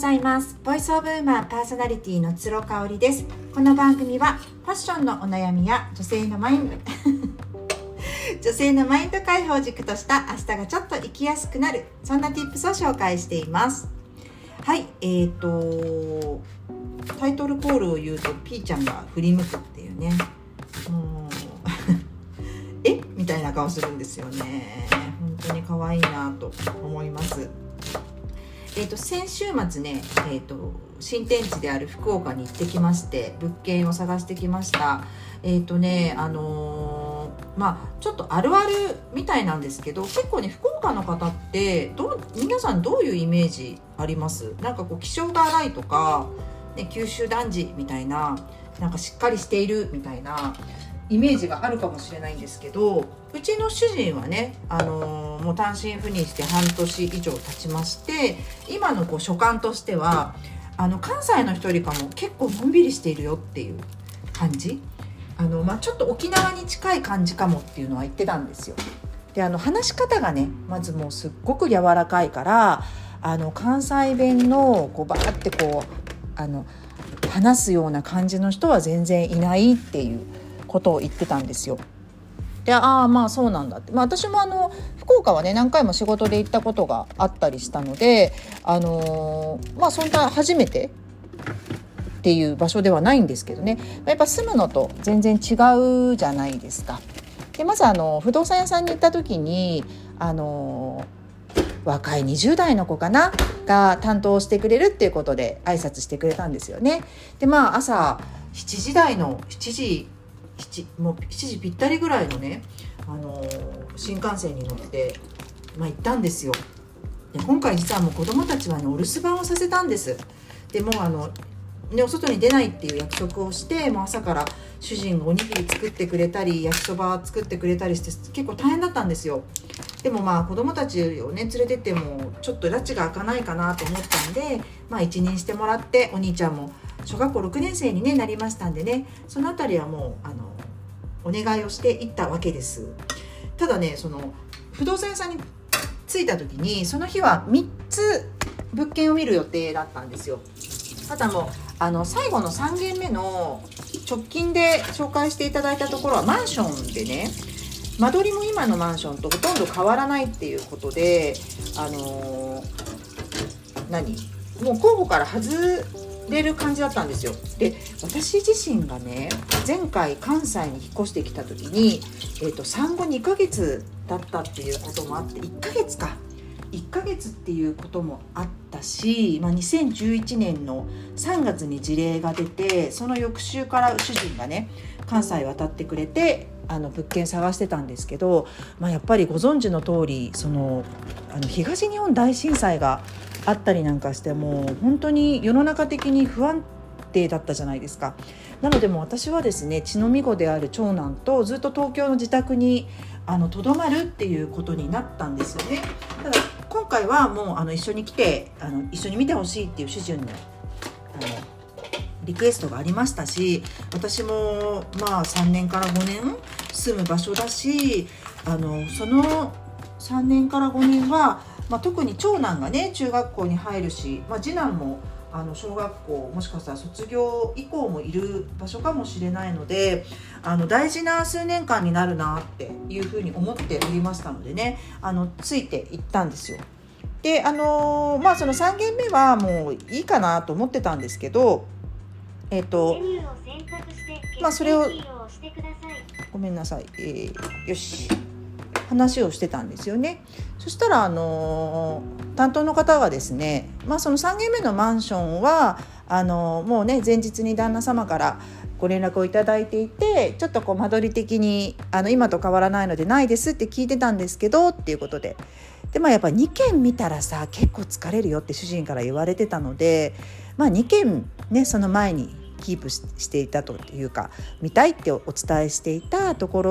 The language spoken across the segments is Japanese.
ざいます。ボイスオブウーマーパーソナリティの鶴香織です。この番組はファッションのお悩みや女性のマインド 女性のマインド解放軸とした明日がちょっと生きやすくなるそんな tips を紹介しています。はいえーとタイトルコールを言うとピーちゃんが振り向くっていうね。もう え？みたいな顔するんですよね。本当に可愛いなと思います。えーと、先週末ね、えーと、新天地である福岡に行ってきまして物件を探してきました。えっ、ー、とねあのー、まあちょっとあるあるみたいなんですけど結構ね福岡の方ってど皆さんどういうイメージあります？なんかこう気性が荒いとか、ね、九州男児みたいななんかしっかりしているみたいなイメージがあるかもしれないんですけどうちの主人はね、あのー、もう単身赴任して半年以上経ちまして今のこう所感としてはあの関西の人よりかも結構のんびりしているよっていう感じあの、まあ、ちょっと沖縄に近い感じかもっていうのは言ってたんですよ。であの話し方がねまずもうすっごく柔らかいからあの関西弁のこうバーってこうあの話すような感じの人は全然いないっていうことを言ってたんですよ。でああまあそうなんだって、まあ、私もあの福岡はね何回も仕事で行ったことがあったりしたのであのー、まあそんな初めてっていう場所ではないんですけどねやっぱ住むのと全然違うじゃないですか。でまずあの不動産屋さんに行った時にあのー、若い20代の子かな？が担当してくれるっていうことで挨拶してくれたんですよね。でまあ朝7時台の7時7もう7時ぴったりぐらいのね、あの、新幹線に乗って、まあ、行ったんですよ。で今回実はもう子供たちは、ね、お留守番をさせたんです。でもあのね、お外に出ないっていう約束をしてもう朝から主人がおにぎり作ってくれたり焼きそば作ってくれたりして結構大変だったんですよ。でもまあ子供たちをね連れてってもちょっと拉致が開かないかなと思ったんでまあ一任してもらってお兄ちゃんも小学校6年生に、ね、なりましたんでねその辺りはもうあのお願いをしていったわけです。ただねその不動産屋さんに着いた時にその日は3つ物件を見る予定だったんですよ。ただもうあの最後の3軒目の直近で紹介していただいたところはマンションでね間取りも今のマンションとほとんど変わらないっていうことであのー、何？もう候補から外れる感じだったんですよで私自身がね前回関西に引っ越してきた時に、えーと、産後2ヶ月だったっていうこともあって1ヶ月か。1ヶ月っていうこともあったし、まあ、2011年の3月に事例が出てその翌週から主人がね関西渡ってくれてあの物件探してたんですけど、まあ、やっぱりご存知の通りそのあの東日本大震災があったりなんかしてもう本当に世の中的に不安定だったじゃないですか。なのでも私はですね血のみ子である長男とずっと東京の自宅にとどまるっていうことになったんですよね。ただ今回はもうあの一緒に来てあの一緒に見てほしいっていう主人のあのリクエストがありましたし私もまあ3年から5年住む場所だしあのその3年から5年はまあ、特に長男がね中学校に入るし、まあ、次男もあの小学校もしかしたら卒業以降もいる場所かもしれないのであの大事な数年間になるなっていうふうに思っておりましたのでねあのついていったんですよ。であのー、まあその3軒目はもういいかなと思ってたんですけどえっ、ー、とまあそれをごめんなさい、えー、よし話をしてたんですよね。そしたらあの担当の方がですね、まあ、その3軒目のマンションはあのもうね前日に旦那様からご連絡をいただいていてちょっとこう間取り的にあの今と変わらないのでないですって聞いてたんですけどっていうことででまあやっぱ2軒見たらさ結構疲れるよって主人から言われてたのでまあ2軒ねその前にキープしていたというか見たいってお伝えしていたとこ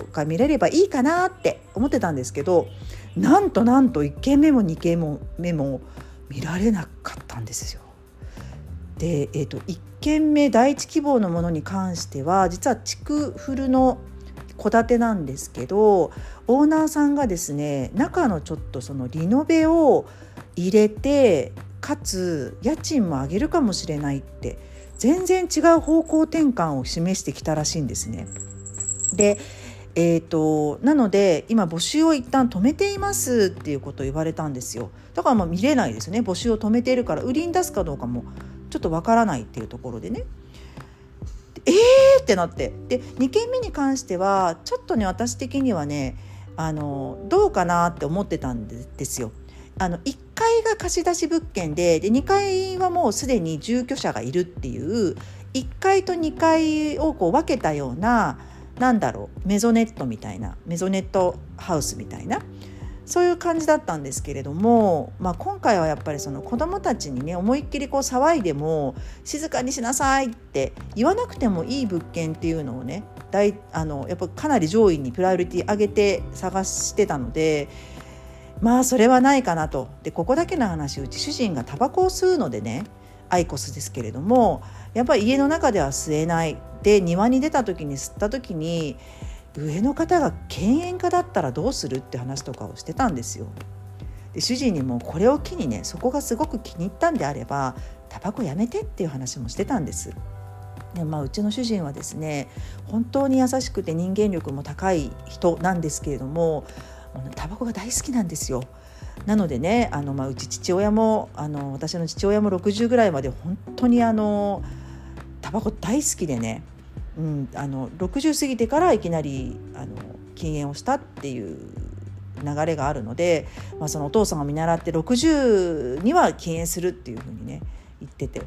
ろが見れればいいかなって思ってたんですけどなんとなんと1件目も2件目も見られなかったんですよ。で、えーと、1軒目第一希望のものに関しては実は築古の戸建てなんですけどオーナーさんがですね中のちょっとそのリノベを入れてかつ家賃も上げるかもしれないって全然違う方向転換を示してきたらしいんですね。でえーと、なので今募集を一旦止めていますっていうことを言われたんですよだからまあ見れないですね募集を止めているから売りに出すかどうかもちょっとわからないっていうところでねえーってなってで2件目に関してはちょっとね私的にはねあのどうかなって思ってたんですよ。あの1階が貸し出し物件でで2階はもうすでに住居者がいるっていう1階と2階をこう分けたようななんだろうメゾネットみたいなメゾネットハウスみたいなそういう感じだったんですけれども、まあ、今回はやっぱりその子どもたちにね思いっきりこう騒いでも静かにしなさいって言わなくてもいい物件っていうのをね大あのやっぱかなり上位にプライオリティ上げて探してたのでまあそれはないかなとでここだけの話うち主人がタバコを吸うのでねアイコスですけれどもやっぱり家の中では吸えないで庭に出た時に吸った時に上の方が犬猿家だったらどうするって話とかをしてたんですよ。で主人にもこれを機にねそこがすごく気に入ったんであればタバコやめてっていう話もしてたんです。でまあ、うちの主人はですね本当に優しくて人間力も高い人なんですけれどもタバコが大好きなんですよ。なのでねあの、まあ、うち父親もあの私の父親も60ぐらいまで本当にあのタバコ大好きでね、うん、あの60過ぎてからいきなりあの禁煙をしたっていう流れがあるので、まあ、そのお父さんを見習って60には禁煙するっていうふうにね言ってて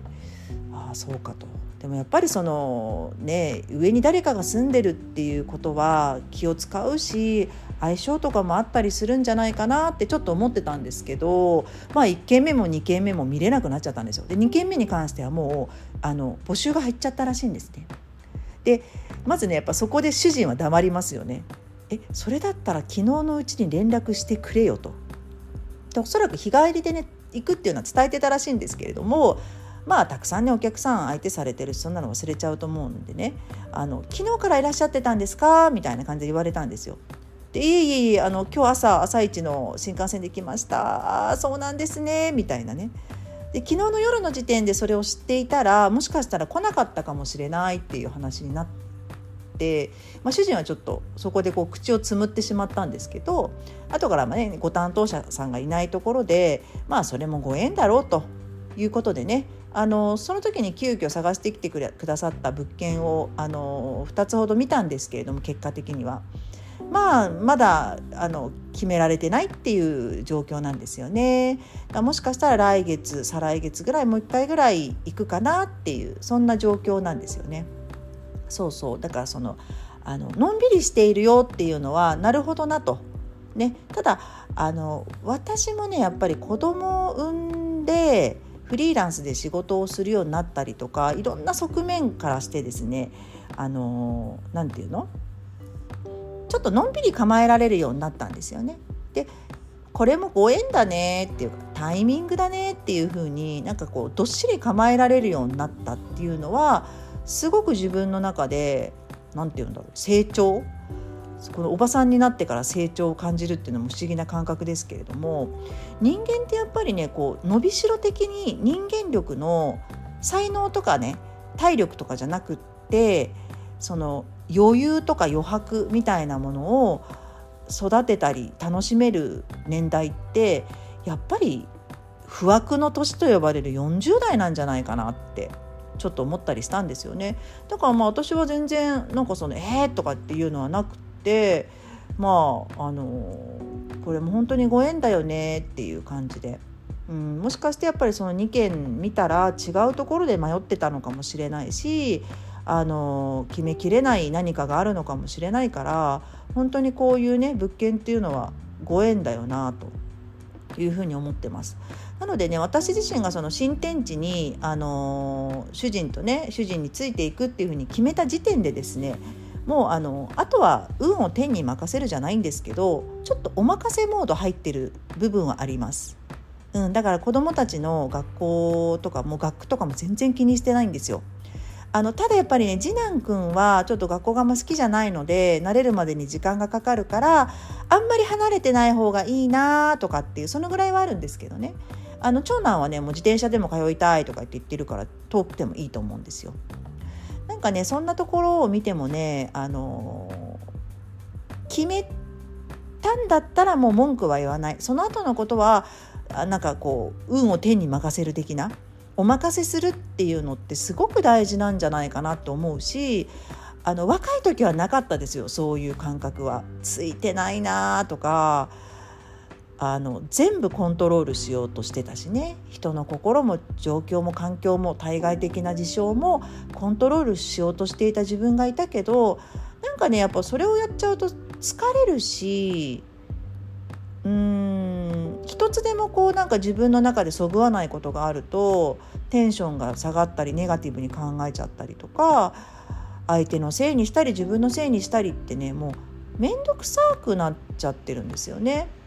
ああそうかと。でもやっぱりそのね上に誰かが住んでるっていうことは気を使うし相性とかもあったりするんじゃないかなってちょっと思ってたんですけど、まあ、1件目も2件目も見れなくなっちゃったんですよ。で2件目に関してはもうあの募集が入っちゃったらしいんですね。でまずねやっぱそこで主人は黙りますよね。えそれだったら昨日のうちに連絡してくれよと。でおそらく日帰りでね行くっていうのは伝えてたらしいんですけれどもまあたくさんねお客さん相手されてるしそんなの忘れちゃうと思うんでねあの「昨日からいらっしゃってたんですか?」みたいな感じで言われたんですよ。でいえいえいえあの今日朝朝一の新幹線で来ましたあそうなんですねみたいなねで昨日の夜の時点でそれを知っていたらもしかしたら来なかったかもしれないっていう話になって、まあ、主人はちょっとそこでこう口をつむってしまったんですけど後からまねご担当者さんがいないところでまあそれもご縁だろうということでねあのその時に急遽探してきてくださった物件をあの2つほど見たんですけれども結果的には。まあまだあの決められてないっていう状況なんですよね。もしかしたら来月再来月ぐらいもう一回ぐらい行くかなっていうそんな状況なんですよね。そうそうだからそのあののんびりしているよっていうのはなるほどなと。ね、ただあの私もねやっぱり子供を産んでフリーランスで仕事をするようになったりとかいろんな側面からしてですねあの何て言うの？ちょっとのんびり構えられるようになったんですよね。でこれもご縁だねっていうかタイミングだねっていう風になんかこうどっしり構えられるようになったっていうのはすごく自分の中で何て言うんだろう成長このおばさんになってから成長を感じるっていうのも不思議な感覚ですけれども人間ってやっぱりねこう伸びしろ的に人間力の才能とかね体力とかじゃなくってその余裕とか余白みたいなものを育てたり楽しめる年代ってやっぱり不惑の年と呼ばれる40代なんじゃないかなってちょっと思ったりしたんですよねだからまあ私は全然なんかその「えー!」とかっていうのはなくってまああのこれも本当にご縁だよねっていう感じで、うん、もしかしてやっぱりその2件見たら違うところで迷ってたのかもしれないしあの決めきれない何かがあるのかもしれないから本当にこういうね物件っていうのはご縁だよなというふうに思ってます。なのでね私自身がその新天地に、あの主人とね主人についていくっていうふうに決めた時点でですねもうあのあとは運を天に任せるじゃないんですけどちょっとお任せモード入ってる部分はあります。うん、だから子どもたちの学校とかも学区とかも全然気にしてないんですよ。あのただやっぱりね次男くんはちょっと学校がま好きじゃないので慣れるまでに時間がかかるからあんまり離れてない方がいいなとかっていうそのぐらいはあるんですけどねあの長男はねもう自転車でも通いたいとかって言ってるから遠くてもいいと思うんですよ。なんかねそんなところを見てもねあの決めたんだったらもう文句は言わないその後のことはなんかこう運を天に任せる的なお任せするっていうのってすごく大事なんじゃないかなと思うしあの若い時はなかったですよそういう感覚は。ついてないなとかあの全部コントロールしようとしてたしね人の心も状況も環境も対外的な事象もコントロールしようとしていた自分がいたけどなんかねやっぱそれをやっちゃうと疲れるしうーん一つでもこうなんか自分の中でそぐわないことがあるとテンションが下がったりネガティブに考えちゃったりとか相手のせいにしたり自分のせいにしたりってねもう面倒くさくなっちゃってるんですよね。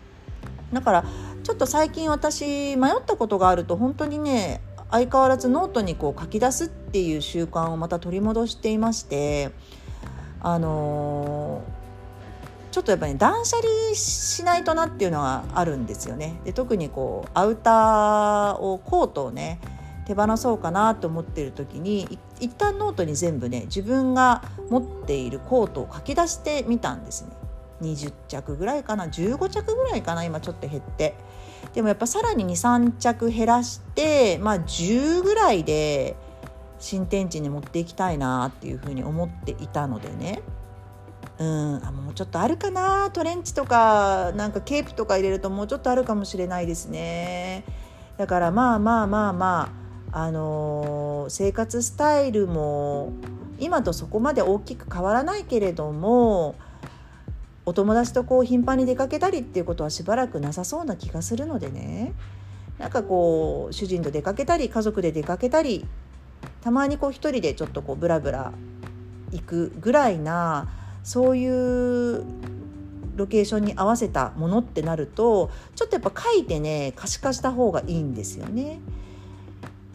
だからちょっと最近私迷ったことがあると本当にね相変わらずノートにこう書き出すっていう習慣をまた取り戻していましてあのー、ちょっとやっぱり、ね、断捨離しないとなっていうのがあるんですよね。で特にこうアウターをコートをね手放そうかなと思ってる時に一旦ノートに全部ね自分が持っているコートを書き出してみたんですね。20着ぐらいかな15着ぐらいかな今ちょっと減って。でもやっぱさらに23着減らしてまあ10ぐらいで新天地に持っていきたいなっていうふうに思っていたのでね。うんあもうちょっとあるかなトレンチとかなんかケープとか入れるともうちょっとあるかもしれないですね。だからまあまあまあまああのー、生活スタイルも今とそこまで大きく変わらないけれどもお友達とこう頻繁に出かけたりっていうことはしばらくなさそうな気がするのでねなんかこう主人と出かけたり家族で出かけたりたまにこう一人でちょっとこうブラブラ行くぐらいなそういうロケーションに合わせたものってなるとちょっとやっぱ書いてね可視化した方がいいんですよね。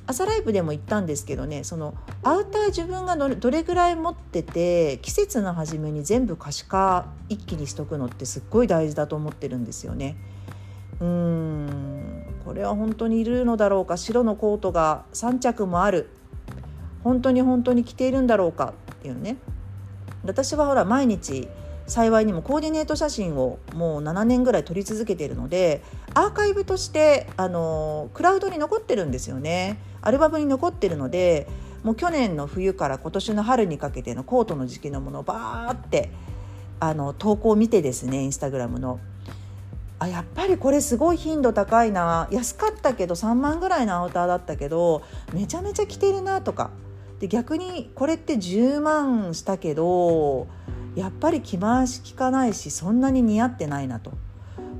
朝ライブでも言ったんですけどねそのアウター自分がどれぐらい持ってて季節の初めに全部可視化一気にしとくのってすっごい大事だと思ってるんですよね。うーんこれは本当にいるのだろうか白のコートが3着もある本当に本当に着ているんだろうかっていうね私はほら毎日幸いにもコーディネート写真をもう7年ぐらい撮り続けているのでアーカイブとしてあのクラウドに残ってるんですよね。アルバムに残ってるのでもう去年の冬から今年の春にかけてのコートの時期のものをバーってあの投稿を見てですねインスタグラムの。あやっぱりこれすごい頻度高いな。安かったけど3万ぐらいのアウターだったけどめちゃめちゃ着てるなとか。で逆にこれって10万したけどやっぱり着回し効かないしそんなに似合ってないなと。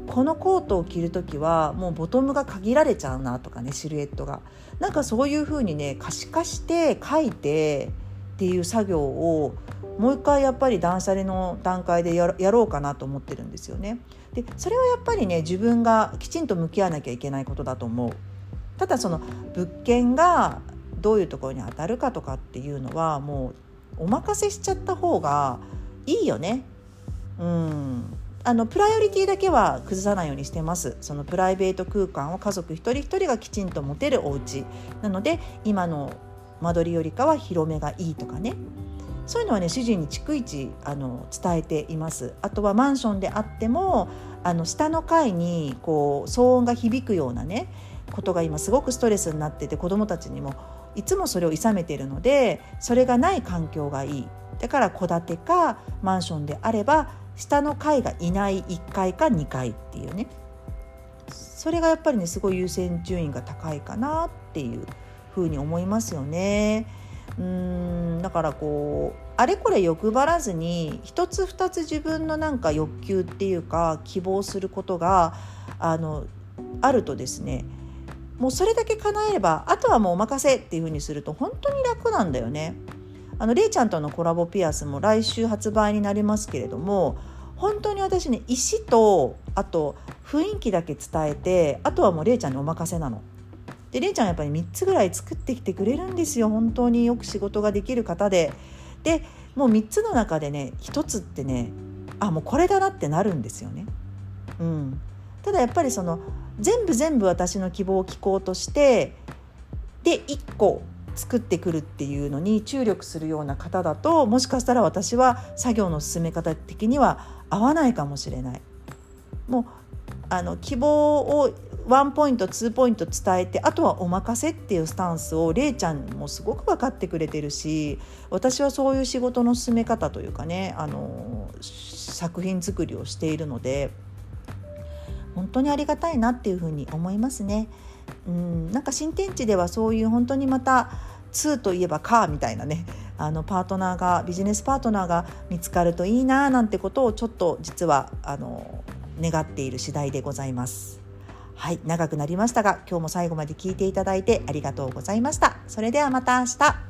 このコートを着る時はもうボトムが限られちゃうなとかねシルエットが。なんかそういう風にね可視化して書いてっていう作業をもう一回やっぱり断捨離の段階でやろうかなと思ってるんですよね。でそれはやっぱりね自分がきちんと向き合わなきゃいけないことだと思う。ただその物件がどういうところに当たるかとかっていうのはもうお任せしちゃった方がいいよね。うんあのプライオリティだけは崩さないようにしてます。そのプライベート空間を家族一人一人がきちんと持てるお家。なので今の間取りよりかは広めがいいとかね。そういうのはね主人に逐一あの伝えています。あとはマンションであってもあの下の階にこう騒音が響くようなねことが今すごくストレスになってて子どもたちにもいつもそれを諌めているのでそれがない環境がいい。だから戸建てかマンションであれば下の階がいない1階か2階っていうねそれがやっぱりねすごい優先順位が高いかなっていうふうに思いますよね。うんだからこうあれこれ欲張らずに一つ二つ自分のなんか欲求っていうか希望することがあのあるとですねもうそれだけ叶えればあとはもうお任せっていうふうにすると本当に楽なんだよね。あのれいちゃんとのコラボピアスも来週発売になりますけれども本当に私ね石とあと雰囲気だけ伝えてあとはもうれいちゃんにお任せなの。でれいちゃんやっぱり3つぐらい作ってきてくれるんですよ本当によく仕事ができる方で。でもう3つの中でね1つってねあもうこれだなってなるんですよね。うん、ただやっぱりその全部全部私の希望を聞こうとしてで1個作ってくるっていうのに注力するような方だともしかしたら私は作業の進め方的には合わないかもしれない。もうあの希望をワンポイント2ポイント伝えてあとはお任せっていうスタンスをれいちゃんもすごく分かってくれてるし私はそういう仕事の進め方というかねあの作品作りをしているので本当にありがたいなっていうふうに思いますね。うんなんか新天地ではそういう本当にまた2といえばカーみたいなねあのパートナーがビジネスパートナーが見つかるといいななんてことをちょっと実はあの願っている次第でございます。はい、長くなりましたが今日も最後まで聞いていただいてありがとうございました。それではまた明日。